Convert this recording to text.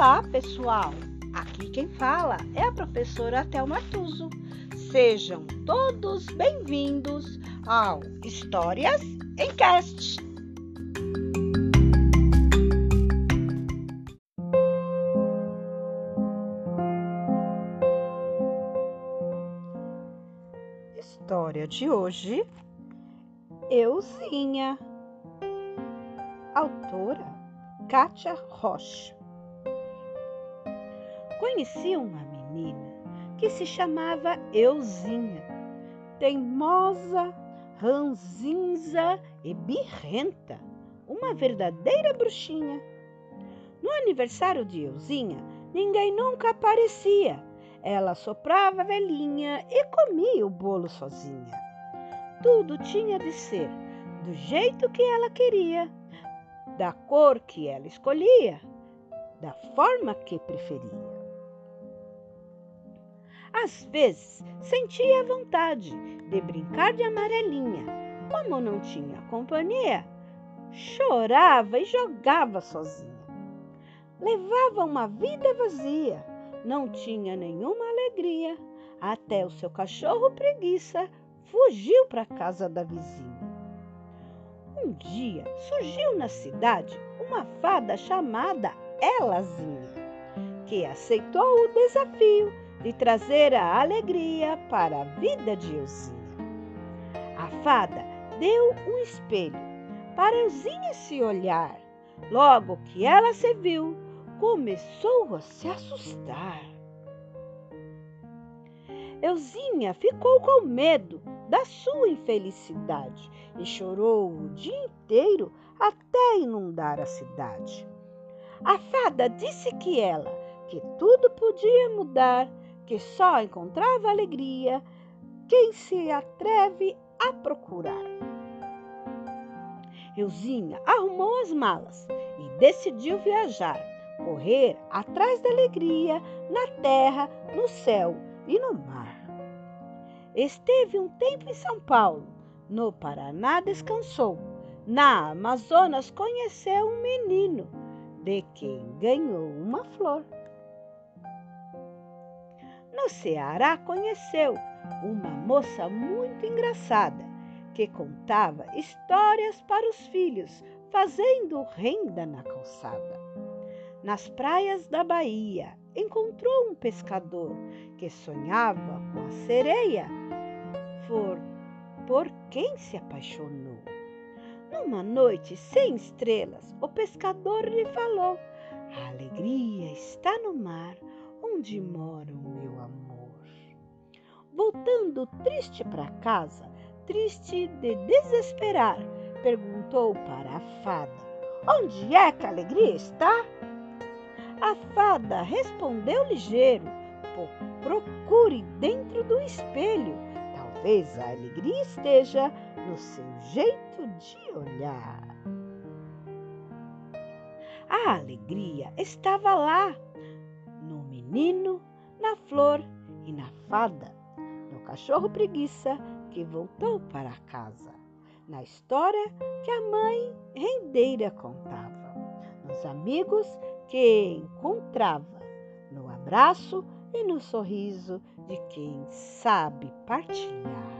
Olá, pessoal! Aqui quem fala é a professora Thelma Tuso. Sejam todos bem-vindos ao Histórias em Cast. História de hoje: Euzinha. Autora Kátia Rocha. Conheci uma menina que se chamava Euzinha, teimosa, ranzinza e birrenta, uma verdadeira bruxinha. No aniversário de Euzinha, ninguém nunca aparecia. Ela soprava a velhinha e comia o bolo sozinha. Tudo tinha de ser do jeito que ela queria, da cor que ela escolhia, da forma que preferia. Às vezes sentia vontade de brincar de amarelinha. Como não tinha companhia, chorava e jogava sozinha. Levava uma vida vazia, não tinha nenhuma alegria, até o seu cachorro preguiça fugiu para a casa da vizinha. Um dia surgiu na cidade uma fada chamada Elazinha, que aceitou o desafio de trazer a alegria para a vida de Euzinha. A fada deu um espelho para Euzinha se olhar. Logo que ela se viu, começou a se assustar. Euzinha ficou com medo da sua infelicidade e chorou o dia inteiro até inundar a cidade. A fada disse que ela, que tudo podia mudar que só encontrava alegria quem se atreve a procurar. Euzinha arrumou as malas e decidiu viajar, correr atrás da alegria na terra, no céu e no mar. Esteve um tempo em São Paulo, no Paraná descansou, na Amazonas conheceu um menino, de quem ganhou uma flor no Ceará conheceu uma moça muito engraçada que contava histórias para os filhos, fazendo renda na calçada. Nas praias da Bahia encontrou um pescador que sonhava com a sereia, por, por quem se apaixonou. Numa noite sem estrelas, o pescador lhe falou: A alegria está no mar onde mora o meu amor? Voltando triste para casa, triste de desesperar, perguntou para a fada: Onde é que a alegria está? A fada respondeu ligeiro: Procure dentro do espelho, talvez a alegria esteja no seu jeito de olhar. A alegria estava lá, menino, na flor e na fada, no cachorro preguiça que voltou para casa, na história que a mãe rendeira contava, nos amigos que encontrava, no abraço e no sorriso de quem sabe partilhar.